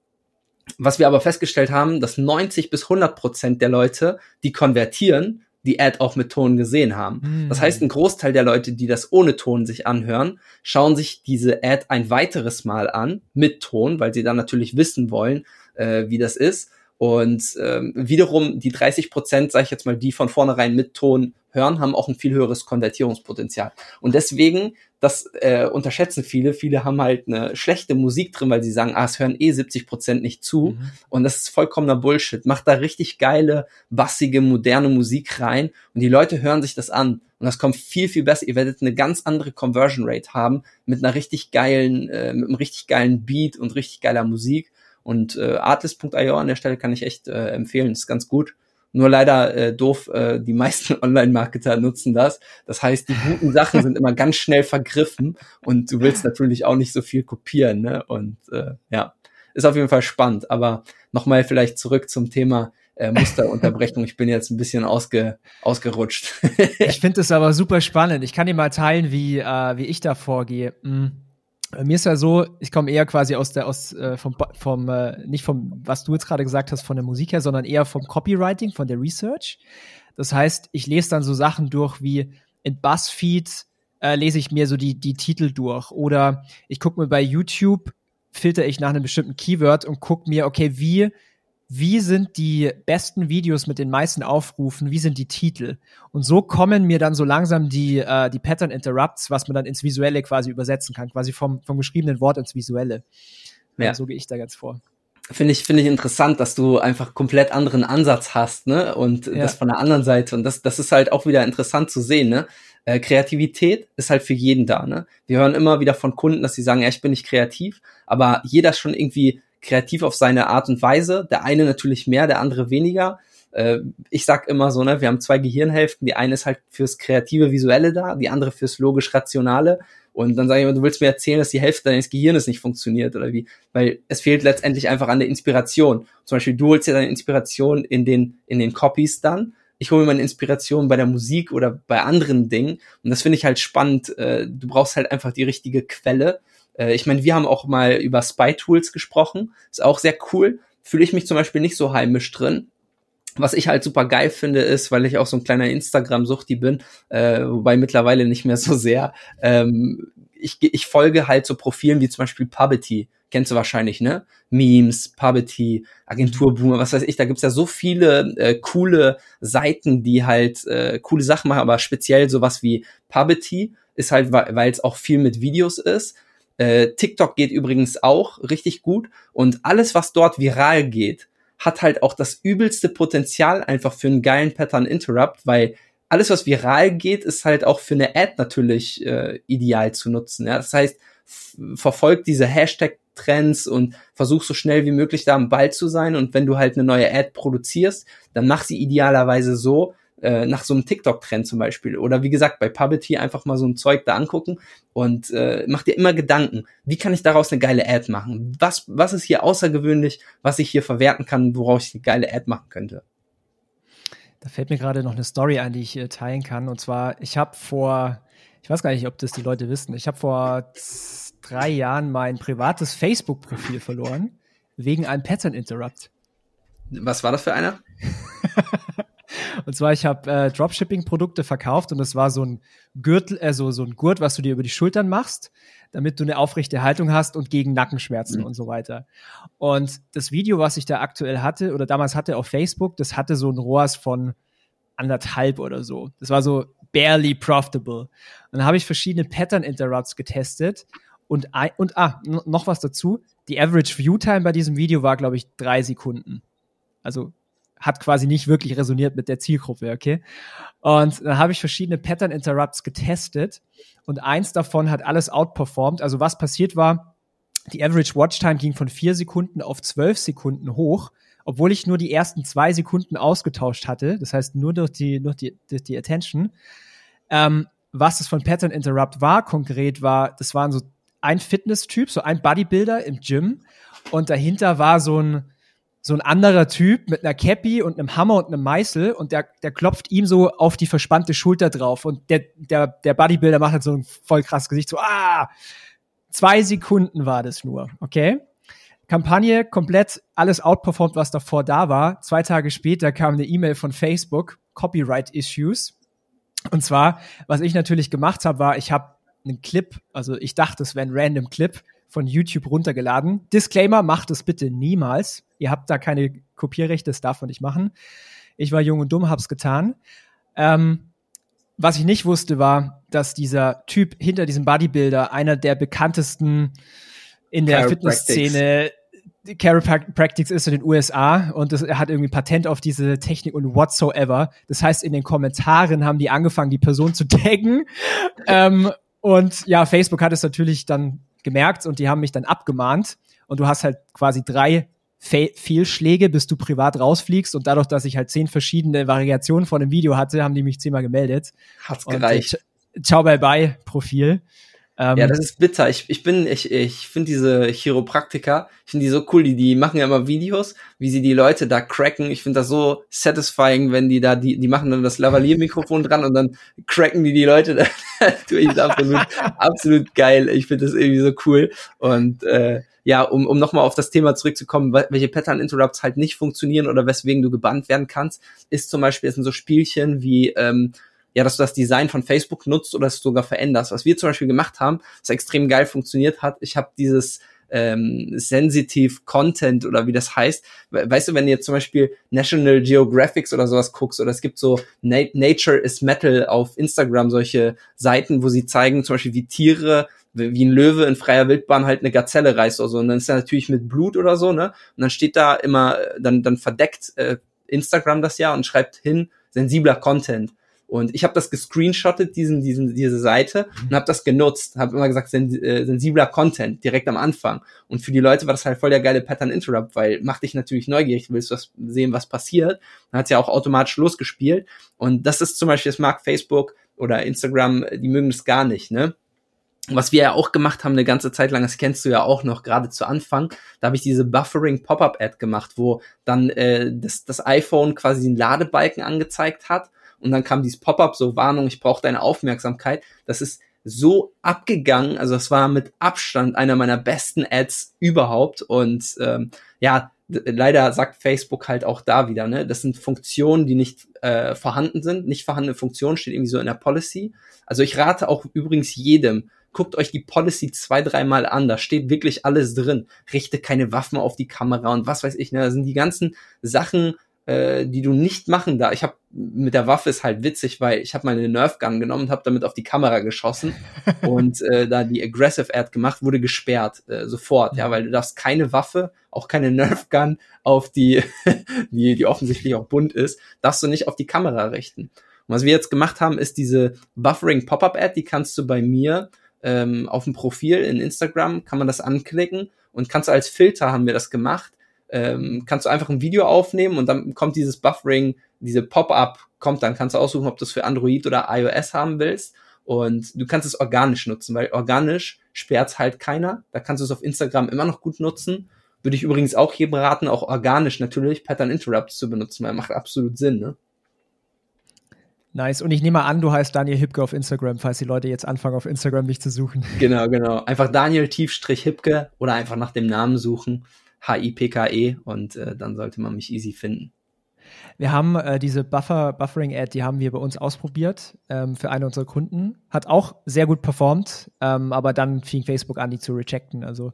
Was wir aber festgestellt haben, dass 90 bis 100 Prozent der Leute, die konvertieren, die Ad auch mit Ton gesehen haben. Mhm. Das heißt, ein Großteil der Leute, die das ohne Ton sich anhören, schauen sich diese Ad ein weiteres Mal an mit Ton, weil sie dann natürlich wissen wollen, äh, wie das ist. Und ähm, wiederum die 30 Prozent, sage ich jetzt mal, die von vornherein mit Ton hören, haben auch ein viel höheres Konvertierungspotenzial. Und deswegen, das äh, unterschätzen viele. Viele haben halt eine schlechte Musik drin, weil sie sagen, ah, es hören eh 70 Prozent nicht zu. Mhm. Und das ist vollkommener Bullshit. Macht da richtig geile, bassige, moderne Musik rein und die Leute hören sich das an. Und das kommt viel, viel besser. Ihr werdet eine ganz andere Conversion Rate haben mit einer richtig geilen, äh, mit einem richtig geilen Beat und richtig geiler Musik. Und äh, Artlist.io an der Stelle kann ich echt äh, empfehlen, ist ganz gut. Nur leider äh, doof, äh, die meisten Online-Marketer nutzen das. Das heißt, die guten Sachen sind immer ganz schnell vergriffen und du willst natürlich auch nicht so viel kopieren. Ne? Und äh, ja, ist auf jeden Fall spannend. Aber nochmal vielleicht zurück zum Thema äh, Musterunterbrechung. Ich bin jetzt ein bisschen ausge, ausgerutscht. ich finde es aber super spannend. Ich kann dir mal teilen, wie, äh, wie ich da vorgehe. Mhm. Mir ist ja so, ich komme eher quasi aus der, aus, äh, vom, vom äh, nicht vom, was du jetzt gerade gesagt hast, von der Musik her, sondern eher vom Copywriting, von der Research. Das heißt, ich lese dann so Sachen durch wie in BuzzFeed äh, lese ich mir so die, die Titel durch oder ich gucke mir bei YouTube, filter ich nach einem bestimmten Keyword und gucke mir, okay, wie wie sind die besten Videos mit den meisten Aufrufen, wie sind die Titel. Und so kommen mir dann so langsam die, äh, die Pattern Interrupts, was man dann ins Visuelle quasi übersetzen kann, quasi vom, vom geschriebenen Wort ins Visuelle. Ja. so gehe ich da ganz vor. Finde ich, finde ich interessant, dass du einfach komplett anderen Ansatz hast, ne? Und ja. das von der anderen Seite. Und das, das ist halt auch wieder interessant zu sehen, ne? Äh, Kreativität ist halt für jeden da, ne? Wir hören immer wieder von Kunden, dass sie sagen, ja, ich bin nicht kreativ, aber jeder ist schon irgendwie kreativ auf seine Art und Weise. Der eine natürlich mehr, der andere weniger. Äh, ich sag immer so, ne, wir haben zwei Gehirnhälften, die eine ist halt fürs kreative Visuelle da, die andere fürs logisch-rationale. Und dann sage ich immer, du willst mir erzählen, dass die Hälfte deines Gehirnes nicht funktioniert oder wie? Weil es fehlt letztendlich einfach an der Inspiration. Zum Beispiel, du holst ja deine Inspiration in den, in den Copies dann. Ich hole mir meine Inspiration bei der Musik oder bei anderen Dingen. Und das finde ich halt spannend. Äh, du brauchst halt einfach die richtige Quelle. Äh, ich meine, wir haben auch mal über Spy-Tools gesprochen. Ist auch sehr cool. Fühle ich mich zum Beispiel nicht so heimisch drin. Was ich halt super geil finde, ist, weil ich auch so ein kleiner Instagram-Suchti bin, äh, wobei mittlerweile nicht mehr so sehr, ähm, ich, ich folge halt so Profilen wie zum Beispiel Pubbity. Kennst du wahrscheinlich, ne? Memes, Pubbity, Agenturboomer, was weiß ich, da gibt's ja so viele äh, coole Seiten, die halt äh, coole Sachen machen, aber speziell sowas wie Pubbity ist halt, weil es auch viel mit Videos ist. Äh, TikTok geht übrigens auch richtig gut und alles, was dort viral geht, hat halt auch das übelste Potenzial einfach für einen geilen Pattern Interrupt, weil alles, was viral geht, ist halt auch für eine Ad natürlich äh, ideal zu nutzen. Ja? Das heißt, verfolgt diese Hashtag-Trends und versuch so schnell wie möglich da am Ball zu sein. Und wenn du halt eine neue Ad produzierst, dann mach sie idealerweise so, äh, nach so einem TikTok-Trend zum Beispiel. Oder wie gesagt, bei Pubbity einfach mal so ein Zeug da angucken und äh, mach dir immer Gedanken, wie kann ich daraus eine geile Ad machen? Was, was ist hier außergewöhnlich, was ich hier verwerten kann, woraus ich eine geile Ad machen könnte? Da fällt mir gerade noch eine Story ein, die ich äh, teilen kann. Und zwar, ich habe vor, ich weiß gar nicht, ob das die Leute wissen, ich habe vor drei Jahren mein privates Facebook-Profil verloren, wegen einem Pattern Interrupt. Was war das für einer? Und zwar, ich habe äh, Dropshipping-Produkte verkauft und das war so ein Gürtel, also so ein Gurt, was du dir über die Schultern machst, damit du eine aufrechte Haltung hast und gegen Nackenschmerzen mhm. und so weiter. Und das Video, was ich da aktuell hatte oder damals hatte auf Facebook, das hatte so ein ROAS von anderthalb oder so. Das war so barely profitable. Und dann habe ich verschiedene Pattern Interrupts getestet und, und ah, noch was dazu. Die Average View Time bei diesem Video war, glaube ich, drei Sekunden. Also hat quasi nicht wirklich resoniert mit der Zielgruppe, okay? Und dann habe ich verschiedene Pattern Interrupts getestet und eins davon hat alles outperformed. Also was passiert war, die Average Watch Time ging von vier Sekunden auf zwölf Sekunden hoch, obwohl ich nur die ersten zwei Sekunden ausgetauscht hatte. Das heißt nur durch die, durch die, durch die Attention. Ähm, was das von Pattern Interrupt war, konkret war, das waren so ein Fitness-Typ, so ein Bodybuilder im Gym und dahinter war so ein, so ein anderer Typ mit einer Cappy und einem Hammer und einem Meißel und der, der klopft ihm so auf die verspannte Schulter drauf und der, der, der Bodybuilder macht halt so ein voll krasses Gesicht, so, ah, zwei Sekunden war das nur, okay? Kampagne komplett alles outperformed, was davor da war. Zwei Tage später kam eine E-Mail von Facebook, Copyright Issues. Und zwar, was ich natürlich gemacht habe, war, ich habe einen Clip, also ich dachte, es wäre ein random Clip von YouTube runtergeladen. Disclaimer, macht es bitte niemals. Ihr habt da keine Kopierrechte, das darf man nicht machen. Ich war jung und dumm, hab's getan. Ähm, was ich nicht wusste, war, dass dieser Typ hinter diesem Bodybuilder einer der bekanntesten in der Fitnessszene Chiropractics ist in den USA und das, er hat irgendwie Patent auf diese Technik und whatsoever. Das heißt, in den Kommentaren haben die angefangen, die Person zu taggen. ähm, und ja, Facebook hat es natürlich dann gemerkt und die haben mich dann abgemahnt. Und du hast halt quasi drei Fehlschläge, bis du privat rausfliegst. Und dadurch, dass ich halt zehn verschiedene Variationen von dem Video hatte, haben die mich zehnmal gemeldet. Hat's gereicht. Und, äh, ciao, bye, bye, Profil. Ähm, ja, das ist bitter. Ich, ich bin, ich, ich finde diese Chiropraktiker, ich finde die so cool, die, die machen ja immer Videos, wie sie die Leute da cracken. Ich finde das so satisfying, wenn die da, die, die machen dann das Lavalier-Mikrofon dran und dann cracken die die Leute da durch. Absolut, absolut geil. Ich finde das irgendwie so cool. Und äh, ja, um, um nochmal auf das Thema zurückzukommen, welche Pattern Interrupts halt nicht funktionieren oder weswegen du gebannt werden kannst, ist zum Beispiel, es sind so Spielchen wie, ähm, ja, dass du das Design von Facebook nutzt oder es sogar veränderst. Was wir zum Beispiel gemacht haben, was extrem geil funktioniert hat, ich habe dieses ähm, Sensitive Content oder wie das heißt. Weißt du, wenn du jetzt zum Beispiel National Geographics oder sowas guckst oder es gibt so Na Nature is Metal auf Instagram, solche Seiten, wo sie zeigen zum Beispiel, wie Tiere wie ein Löwe in freier Wildbahn halt eine Gazelle reißt oder so. Und dann ist er natürlich mit Blut oder so, ne? Und dann steht da immer, dann, dann verdeckt äh, Instagram das ja und schreibt hin, sensibler Content. Und ich habe das gescreenshottet, diesen, diesen, diese Seite, mhm. und habe das genutzt. Habe immer gesagt, sen äh, sensibler Content direkt am Anfang. Und für die Leute war das halt voll der geile Pattern Interrupt, weil macht dich natürlich neugierig, willst was sehen, was passiert. Dann hat's ja auch automatisch losgespielt. Und das ist zum Beispiel, das mag Facebook oder Instagram, die mögen das gar nicht, ne? was wir ja auch gemacht haben eine ganze Zeit lang, das kennst du ja auch noch, gerade zu Anfang, da habe ich diese Buffering Pop-up-Ad gemacht, wo dann äh, das, das iPhone quasi den Ladebalken angezeigt hat und dann kam dieses Pop-up, so Warnung, ich brauche deine Aufmerksamkeit. Das ist so abgegangen, also das war mit Abstand einer meiner besten Ads überhaupt und ähm, ja, leider sagt Facebook halt auch da wieder, ne, das sind Funktionen, die nicht äh, vorhanden sind, nicht vorhandene Funktionen steht irgendwie so in der Policy. Also ich rate auch übrigens jedem, guckt euch die Policy zwei, dreimal an. Da steht wirklich alles drin. Richte keine Waffen auf die Kamera und was weiß ich. Ne? Da sind die ganzen Sachen, äh, die du nicht machen da. Ich habe mit der Waffe ist halt witzig, weil ich habe meine Nerf Gun genommen und habe damit auf die Kamera geschossen und äh, da die Aggressive Ad gemacht, wurde gesperrt äh, sofort, ja, weil du darfst keine Waffe, auch keine Nerf Gun auf die, die die offensichtlich auch bunt ist, darfst du nicht auf die Kamera richten. Und was wir jetzt gemacht haben, ist diese Buffering Pop-up Ad, die kannst du bei mir ähm, auf dem Profil in Instagram kann man das anklicken und kannst als Filter haben wir das gemacht. Ähm, kannst du einfach ein Video aufnehmen und dann kommt dieses Buffering, diese Pop-up kommt, dann kannst du aussuchen, ob du es für Android oder iOS haben willst. Und du kannst es organisch nutzen, weil organisch sperrt halt keiner. Da kannst du es auf Instagram immer noch gut nutzen. Würde ich übrigens auch jedem raten, auch organisch natürlich Pattern Interrupts zu benutzen, weil macht absolut Sinn, ne? Nice. Und ich nehme mal an, du heißt Daniel Hipke auf Instagram, falls die Leute jetzt anfangen, auf Instagram mich zu suchen. Genau, genau. Einfach Daniel Tiefstrich Hipke oder einfach nach dem Namen suchen. H-I-P-K-E und äh, dann sollte man mich easy finden. Wir haben äh, diese Buffer, Buffering-Ad, die haben wir bei uns ausprobiert ähm, für eine unserer Kunden. Hat auch sehr gut performt, ähm, aber dann fing Facebook an, die zu rejecten. Also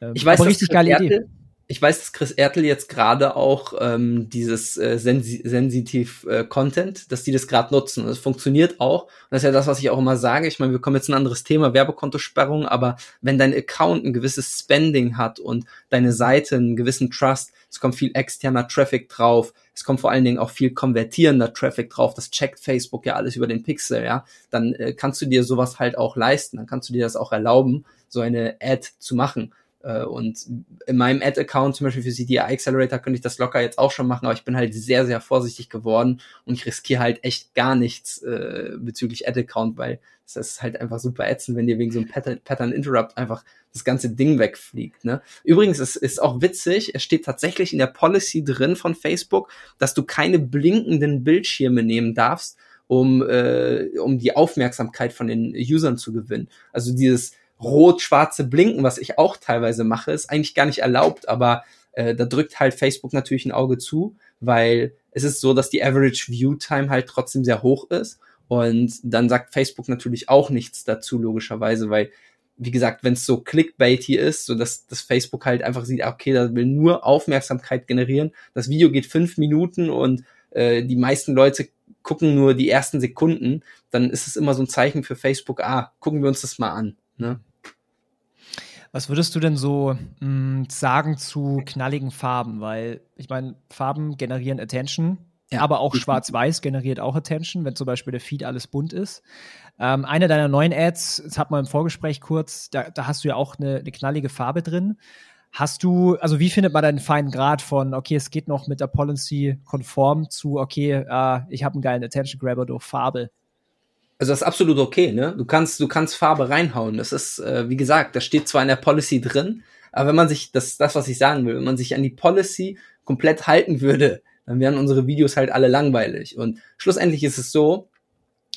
ähm, ich weiß, richtig geile Idee ich weiß, dass Chris Ertel jetzt gerade auch ähm, dieses äh, sensi sensitiv äh, Content, dass die das gerade nutzen. Das funktioniert auch. Und das ist ja das, was ich auch immer sage. Ich meine, wir kommen jetzt ein anderes Thema, Werbekontosperrung, aber wenn dein Account ein gewisses Spending hat und deine Seite einen gewissen Trust, es kommt viel externer Traffic drauf, es kommt vor allen Dingen auch viel konvertierender Traffic drauf, das checkt Facebook ja alles über den Pixel, ja, dann äh, kannst du dir sowas halt auch leisten, dann kannst du dir das auch erlauben, so eine Ad zu machen. Äh, und in meinem Ad-Account, zum Beispiel für CDI Accelerator, könnte ich das locker jetzt auch schon machen, aber ich bin halt sehr, sehr vorsichtig geworden und ich riskiere halt echt gar nichts äh, bezüglich Ad-Account, weil das ist halt einfach super ätzend, wenn dir wegen so einem Pattern, Pattern Interrupt einfach das ganze Ding wegfliegt. Ne? Übrigens, es ist auch witzig, es steht tatsächlich in der Policy drin von Facebook, dass du keine blinkenden Bildschirme nehmen darfst, um, äh, um die Aufmerksamkeit von den Usern zu gewinnen. Also dieses rot-schwarze Blinken, was ich auch teilweise mache, ist eigentlich gar nicht erlaubt, aber äh, da drückt halt Facebook natürlich ein Auge zu, weil es ist so, dass die Average View Time halt trotzdem sehr hoch ist. Und dann sagt Facebook natürlich auch nichts dazu, logischerweise, weil, wie gesagt, wenn es so clickbaity ist, so dass, dass Facebook halt einfach sieht, okay, da will nur Aufmerksamkeit generieren. Das Video geht fünf Minuten und äh, die meisten Leute gucken nur die ersten Sekunden, dann ist es immer so ein Zeichen für Facebook, ah, gucken wir uns das mal an. Ne? Was würdest du denn so mh, hm, sagen zu knalligen Farben? Weil ich meine, Farben generieren Attention, ja. aber auch Schwarz-Weiß generiert auch Attention, wenn zum Beispiel der Feed alles bunt ist. Ähm, eine deiner neuen Ads, das hat man im Vorgespräch kurz, da, da hast du ja auch eine, eine knallige Farbe drin. Hast du, also wie findet man deinen feinen Grad von, okay, es geht noch mit der Policy konform zu, okay, äh, ich habe einen geilen Attention Grabber durch Farbe? Also das ist absolut okay, ne? Du kannst, du kannst Farbe reinhauen. Das ist, äh, wie gesagt, das steht zwar in der Policy drin, aber wenn man sich, das das, was ich sagen will, wenn man sich an die Policy komplett halten würde, dann wären unsere Videos halt alle langweilig. Und schlussendlich ist es so,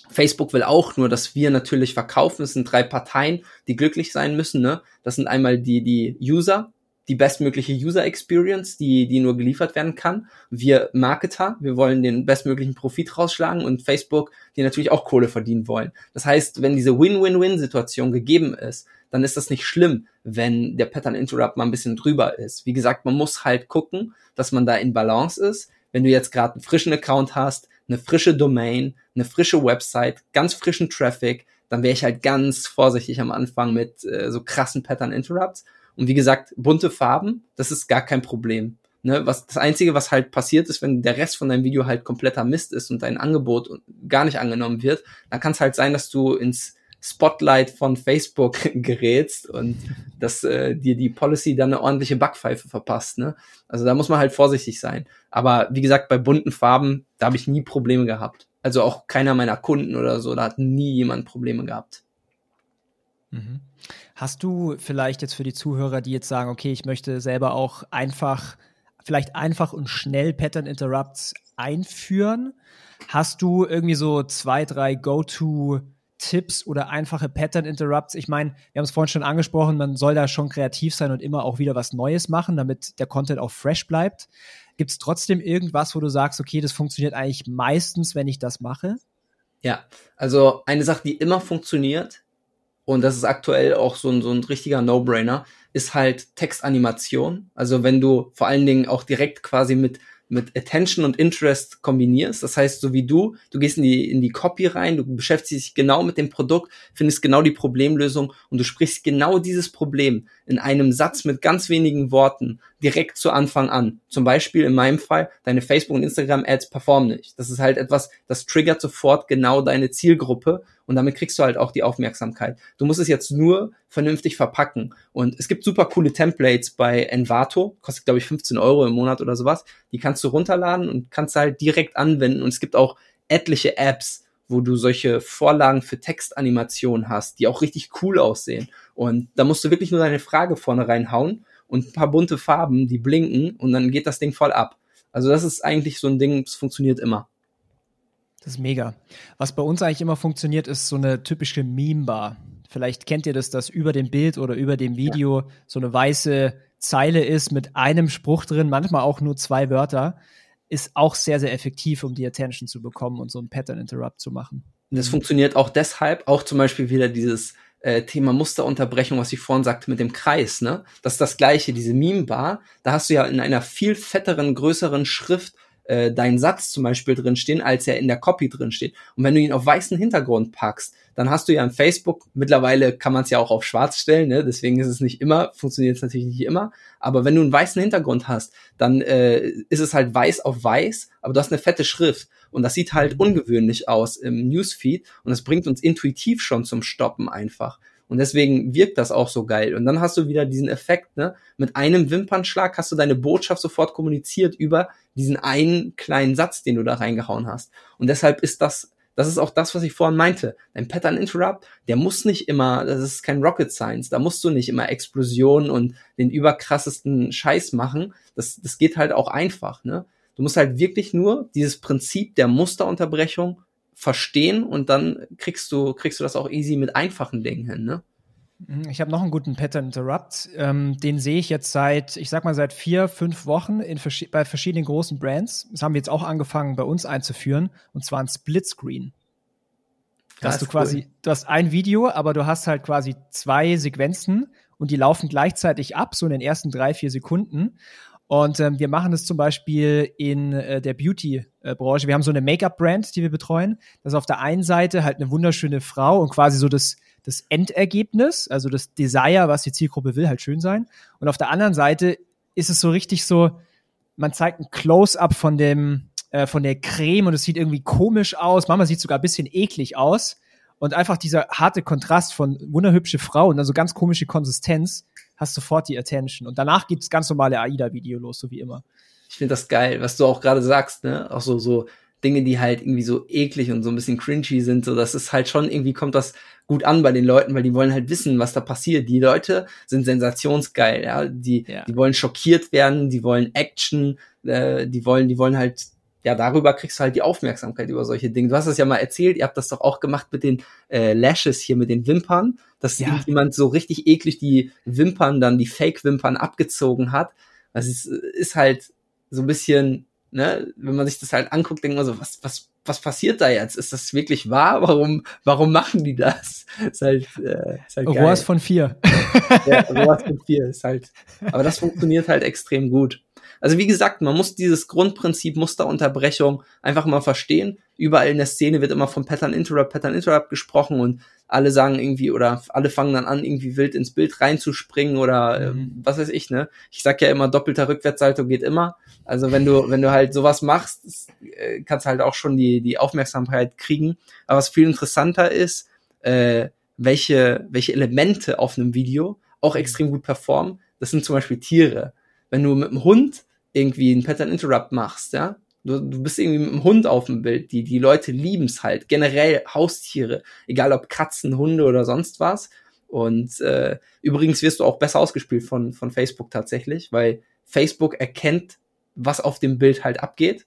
Facebook will auch nur, dass wir natürlich verkaufen. Es sind drei Parteien, die glücklich sein müssen. Ne? Das sind einmal die, die User, die bestmögliche User Experience, die, die nur geliefert werden kann. Wir Marketer, wir wollen den bestmöglichen Profit rausschlagen und Facebook, die natürlich auch Kohle verdienen wollen. Das heißt, wenn diese Win-Win-Win-Situation gegeben ist, dann ist das nicht schlimm, wenn der Pattern Interrupt mal ein bisschen drüber ist. Wie gesagt, man muss halt gucken, dass man da in Balance ist. Wenn du jetzt gerade einen frischen Account hast, eine frische Domain, eine frische Website, ganz frischen Traffic, dann wäre ich halt ganz vorsichtig am Anfang mit äh, so krassen Pattern Interrupts und wie gesagt, bunte Farben, das ist gar kein Problem. Ne, was das Einzige, was halt passiert ist, wenn der Rest von deinem Video halt kompletter Mist ist und dein Angebot gar nicht angenommen wird, dann kann es halt sein, dass du ins Spotlight von Facebook gerätst und dass äh, dir die Policy dann eine ordentliche Backpfeife verpasst. Ne? Also da muss man halt vorsichtig sein. Aber wie gesagt, bei bunten Farben, da habe ich nie Probleme gehabt. Also auch keiner meiner Kunden oder so, da hat nie jemand Probleme gehabt. Mhm. Hast du vielleicht jetzt für die Zuhörer, die jetzt sagen, okay, ich möchte selber auch einfach, vielleicht einfach und schnell Pattern Interrupts einführen? Hast du irgendwie so zwei, drei Go-To Tipps oder einfache Pattern Interrupts? Ich meine, wir haben es vorhin schon angesprochen, man soll da schon kreativ sein und immer auch wieder was Neues machen, damit der Content auch fresh bleibt. Gibt es trotzdem irgendwas, wo du sagst, okay, das funktioniert eigentlich meistens, wenn ich das mache? Ja, also eine Sache, die immer funktioniert, und das ist aktuell auch so ein, so ein richtiger No-Brainer, ist halt Textanimation. Also wenn du vor allen Dingen auch direkt quasi mit mit Attention und Interest kombinierst. Das heißt, so wie du, du gehst in die, in die Copy rein, du beschäftigst dich genau mit dem Produkt, findest genau die Problemlösung und du sprichst genau dieses Problem in einem Satz mit ganz wenigen Worten direkt zu Anfang an. Zum Beispiel in meinem Fall, deine Facebook- und Instagram-Ads performen nicht. Das ist halt etwas, das triggert sofort genau deine Zielgruppe und damit kriegst du halt auch die Aufmerksamkeit. Du musst es jetzt nur vernünftig verpacken. Und es gibt super coole Templates bei Envato, kostet glaube ich 15 Euro im Monat oder sowas. Die kannst du runterladen und kannst halt direkt anwenden. Und es gibt auch etliche Apps, wo du solche Vorlagen für Textanimationen hast, die auch richtig cool aussehen. Und da musst du wirklich nur deine Frage vorne reinhauen und ein paar bunte Farben, die blinken und dann geht das Ding voll ab. Also das ist eigentlich so ein Ding, das funktioniert immer. Das ist mega. Was bei uns eigentlich immer funktioniert, ist so eine typische Meme-Bar. Vielleicht kennt ihr das, dass über dem Bild oder über dem Video ja. so eine weiße Zeile ist mit einem Spruch drin, manchmal auch nur zwei Wörter, ist auch sehr, sehr effektiv, um die Attention zu bekommen und so ein Pattern Interrupt zu machen. Das funktioniert auch deshalb, auch zum Beispiel wieder dieses äh, Thema Musterunterbrechung, was ich vorhin sagte mit dem Kreis, ne? Das ist das gleiche, diese Meme-Bar, da hast du ja in einer viel fetteren, größeren Schrift äh, dein Satz zum Beispiel drinstehen, als er in der Copy drinsteht. Und wenn du ihn auf weißen Hintergrund packst, dann hast du ja in Facebook, mittlerweile kann man es ja auch auf schwarz stellen, ne? deswegen ist es nicht immer, funktioniert es natürlich nicht immer, aber wenn du einen weißen Hintergrund hast, dann äh, ist es halt weiß auf weiß, aber du hast eine fette Schrift und das sieht halt ungewöhnlich aus im Newsfeed und das bringt uns intuitiv schon zum Stoppen einfach. Und deswegen wirkt das auch so geil. Und dann hast du wieder diesen Effekt, ne? Mit einem Wimpernschlag hast du deine Botschaft sofort kommuniziert über diesen einen kleinen Satz, den du da reingehauen hast. Und deshalb ist das, das ist auch das, was ich vorhin meinte. Dein Pattern Interrupt, der muss nicht immer, das ist kein Rocket Science, da musst du nicht immer Explosionen und den überkrassesten Scheiß machen. Das, das geht halt auch einfach, ne? Du musst halt wirklich nur dieses Prinzip der Musterunterbrechung verstehen und dann kriegst du, kriegst du das auch easy mit einfachen Dingen hin, ne? Mhm, ich habe noch einen guten Pattern Interrupt. Ähm, den sehe ich jetzt seit, ich sag mal, seit vier, fünf Wochen in vers bei verschiedenen großen Brands. Das haben wir jetzt auch angefangen, bei uns einzuführen. Und zwar ein Splitscreen. Dass du quasi, cool. du hast ein Video, aber du hast halt quasi zwei Sequenzen und die laufen gleichzeitig ab, so in den ersten drei, vier Sekunden. Und ähm, wir machen es zum Beispiel in äh, der Beauty-Branche. wir haben so eine Make-up-Brand, die wir betreuen. Das ist auf der einen Seite halt eine wunderschöne Frau und quasi so das, das Endergebnis, also das Desire, was die Zielgruppe will, halt schön sein. Und auf der anderen Seite ist es so richtig so, man zeigt ein Close-up von dem, äh, von der Creme und es sieht irgendwie komisch aus. Manchmal sieht sogar ein bisschen eklig aus. Und einfach dieser harte Kontrast von wunderhübsche Frau und dann so ganz komische Konsistenz, hast sofort die Attention. Und danach gibt's ganz normale AIDA-Video los, so wie immer. Ich finde das geil, was du auch gerade sagst, ne? Auch so, so Dinge, die halt irgendwie so eklig und so ein bisschen cringy sind, so das ist halt schon irgendwie kommt das gut an bei den Leuten, weil die wollen halt wissen, was da passiert. Die Leute sind sensationsgeil, ja, die ja. die wollen schockiert werden, die wollen Action, äh, die wollen die wollen halt ja, darüber kriegst du halt die Aufmerksamkeit über solche Dinge. Du hast es ja mal erzählt, ihr habt das doch auch gemacht mit den äh, Lashes hier, mit den Wimpern, dass ja. jemand so richtig eklig die Wimpern dann, die Fake-Wimpern abgezogen hat. Das ist, ist halt so ein bisschen, ne, wenn man sich das halt anguckt, denkt man so, was, was, was passiert da jetzt? Ist das wirklich wahr? Warum, warum machen die das? Ist halt, äh, ist halt Rohrs von vier. ja, Rohrs von vier ist halt, aber das funktioniert halt extrem gut. Also wie gesagt, man muss dieses Grundprinzip Musterunterbrechung einfach mal verstehen. Überall in der Szene wird immer von Pattern Interrupt, Pattern Interrupt gesprochen und alle sagen irgendwie oder alle fangen dann an, irgendwie wild ins Bild reinzuspringen oder äh, Mhm. was weiß ich, ne? Ich sag ja immer, doppelter Rückwärtssalto geht immer. Also wenn du, wenn du halt sowas machst, äh, kannst halt auch schon die, die Aufmerksamkeit kriegen. Aber was viel interessanter ist, äh, welche, welche Elemente auf einem Video auch extrem gut performen, das sind zum Beispiel Tiere. Wenn du mit einem Hund irgendwie einen Pattern Interrupt machst, ja, du, du bist irgendwie mit einem Hund auf dem Bild, die, die Leute lieben's halt, generell Haustiere, egal ob Katzen, Hunde oder sonst was. Und äh, übrigens wirst du auch besser ausgespielt von, von Facebook tatsächlich, weil Facebook erkennt, was auf dem Bild halt abgeht.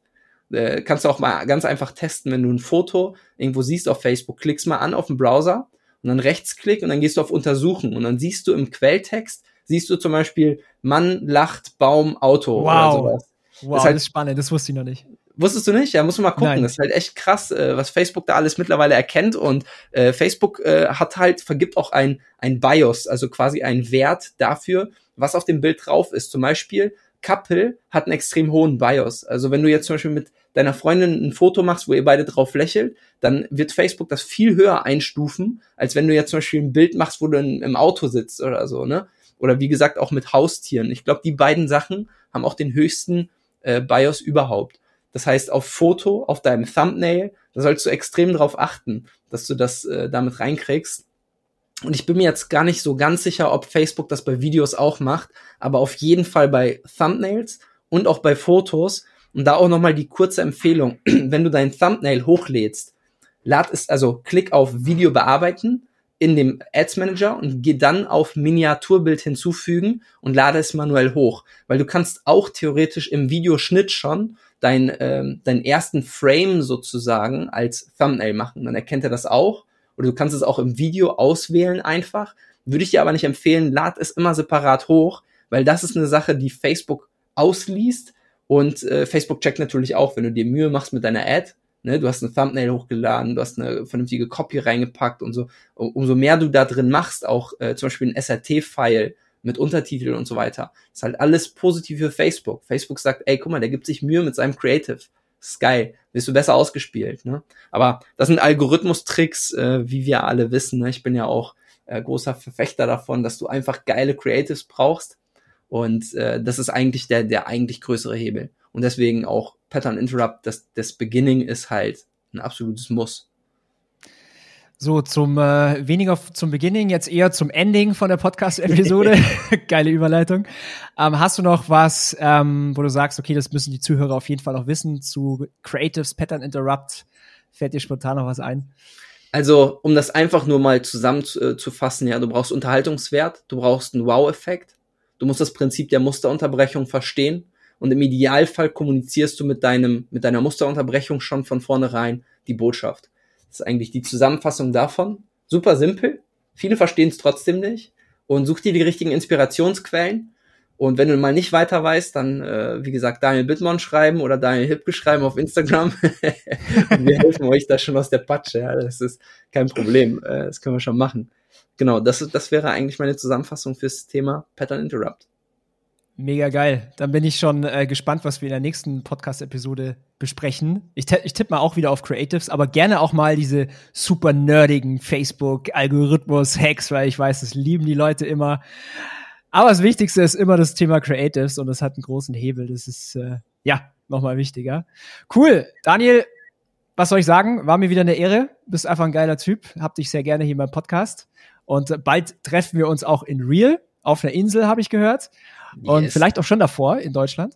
Äh, kannst du auch mal ganz einfach testen, wenn du ein Foto irgendwo siehst auf Facebook, klickst mal an auf den Browser und dann Rechtsklick und dann gehst du auf Untersuchen und dann siehst du im Quelltext, siehst du zum Beispiel Mann lacht, Baum, Auto oder Wow. sowas. Wow, Ist halt- das ist spannend, das wusste ich noch nicht. Wusstest du nicht? Ja, muss man mal gucken. Nein. Das ist halt echt krass, äh, was Facebook da alles mittlerweile erkennt. Und äh, Facebook äh, hat halt, vergibt auch ein, ein BIOS, also quasi einen Wert dafür, was auf dem Bild drauf ist. Zum Beispiel, Couple hat einen extrem hohen BIOS. Also wenn du jetzt zum Beispiel mit deiner Freundin ein Foto machst, wo ihr beide drauf lächelt, dann wird Facebook das viel höher einstufen, als wenn du jetzt zum Beispiel ein Bild machst, wo du in, im Auto sitzt oder so, ne? Oder wie gesagt auch mit Haustieren. Ich glaube, die beiden Sachen haben auch den höchsten äh, BIOS überhaupt. Das heißt, auf Foto, auf deinem Thumbnail, da sollst du extrem drauf achten, dass du das äh, damit reinkriegst. Und ich bin mir jetzt gar nicht so ganz sicher, ob Facebook das bei Videos auch macht, aber auf jeden Fall bei Thumbnails und auch bei Fotos. Und da auch nochmal die kurze Empfehlung, wenn du dein Thumbnail hochlädst, lad es, also klick auf Video bearbeiten in dem Ads Manager und geh dann auf Miniaturbild hinzufügen und lade es manuell hoch, weil du kannst auch theoretisch im Videoschnitt schon dein, ähm, deinen ersten Frame sozusagen als Thumbnail machen. Dann erkennt er das auch. Oder du kannst es auch im Video auswählen einfach. Würde ich dir aber nicht empfehlen, lad es immer separat hoch, weil das ist eine Sache, die Facebook ausliest. Und äh, Facebook checkt natürlich auch, wenn du dir Mühe machst mit deiner Ad, ne, du hast ein Thumbnail hochgeladen, du hast eine vernünftige Copy reingepackt und so. Um- Umso mehr du da drin machst, auch äh, zum Beispiel ein SRT-File mit Untertiteln und so weiter, ist halt alles positiv für Facebook. Facebook sagt, ey, guck mal, der gibt sich Mühe mit seinem Creative. Das ist geil. Wirst du besser ausgespielt, ne? Aber das sind Algorithmus-Tricks, äh, wie wir alle wissen. Ne? Ich bin ja auch äh, großer Verfechter davon, dass du einfach geile Creatives brauchst. Und äh, das ist eigentlich der, der eigentlich größere Hebel. Und deswegen auch Pattern Interrupt, das, das Beginning ist halt ein absolutes Muss. So, zum äh, weniger zum Beginning, jetzt eher zum Ending von der Podcast-Episode. Geile Überleitung. Ähm, hast du noch was, ähm, wo du sagst, okay, das müssen die Zuhörer auf jeden Fall noch wissen zu Creatives, Pattern Interrupt? Fällt dir spontan noch was ein? Also, um das einfach nur mal zusammenzufassen, ja, du brauchst Unterhaltungswert, du brauchst einen Wow-Effekt, du musst das Prinzip der Musterunterbrechung verstehen und im Idealfall kommunizierst du mit deinem, mit deiner Musterunterbrechung schon von vornherein die Botschaft. Das ist eigentlich die Zusammenfassung davon. Super simpel. Viele verstehen es trotzdem nicht. Und such dir die richtigen Inspirationsquellen. Und wenn du mal nicht weiter weißt, dann, äh, wie gesagt, Daniel Bittmann schreiben oder Daniel Hipke schreiben auf Instagram. Wir helfen euch da schon aus der Patsche. Ja, das ist kein Problem. Äh, das können wir schon machen. Genau, das, das wäre eigentlich meine Zusammenfassung fürs Thema Pattern Interrupt. Mega geil. Dann bin ich schon äh, gespannt, was wir in der nächsten Podcast-Episode besprechen. Ich, ich tippe mal auch wieder auf Creatives, aber gerne auch mal diese super nerdigen Facebook-Algorithmus-Hacks, weil ich weiß, das lieben die Leute immer. Aber das Wichtigste ist immer das Thema Creatives und das hat einen großen Hebel. Das ist, äh, ja, nochmal wichtiger. Cool. Daniel, was soll ich sagen? War mir wieder eine Ehre. Bist einfach ein geiler Typ. Hab dich sehr gerne hier beim Podcast. Und bald treffen wir uns auch in Real auf einer Insel, habe ich gehört. Und Yes. vielleicht auch schon davor in Deutschland.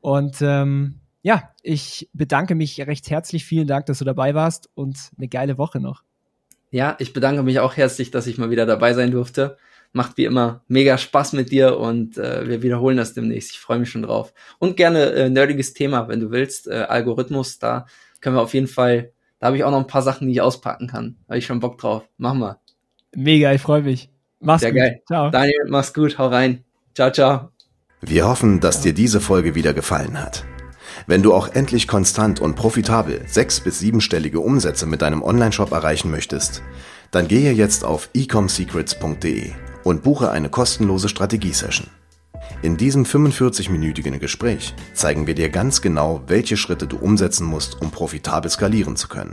Und ähm, ja, ich bedanke mich recht herzlich. Vielen Dank, dass du dabei warst und eine geile Woche noch. Ja, ich bedanke mich auch herzlich, dass ich mal wieder dabei sein durfte. Macht wie immer mega Spaß mit dir und äh, wir wiederholen das demnächst. Ich freue mich schon drauf. Und gerne äh, nerdiges Thema, wenn du willst. Äh, Algorithmus, da können wir auf jeden Fall, da habe ich auch noch ein paar Sachen, die ich auspacken kann. Habe ich schon Bock drauf. Machen wir. Mega, ich freue mich. Mach's Sehr gut. geil. Ciao. Daniel, mach's gut, hau rein. Ciao, ciao. Wir hoffen, dass dir diese Folge wieder gefallen hat. Wenn du auch endlich konstant und profitabel sechs- bis siebenstellige Umsätze mit deinem Onlineshop erreichen möchtest, dann gehe jetzt auf ecomsecrets.de und buche eine kostenlose Strategiesession. In diesem 45-minütigen Gespräch zeigen wir dir ganz genau, welche Schritte du umsetzen musst, um profitabel skalieren zu können.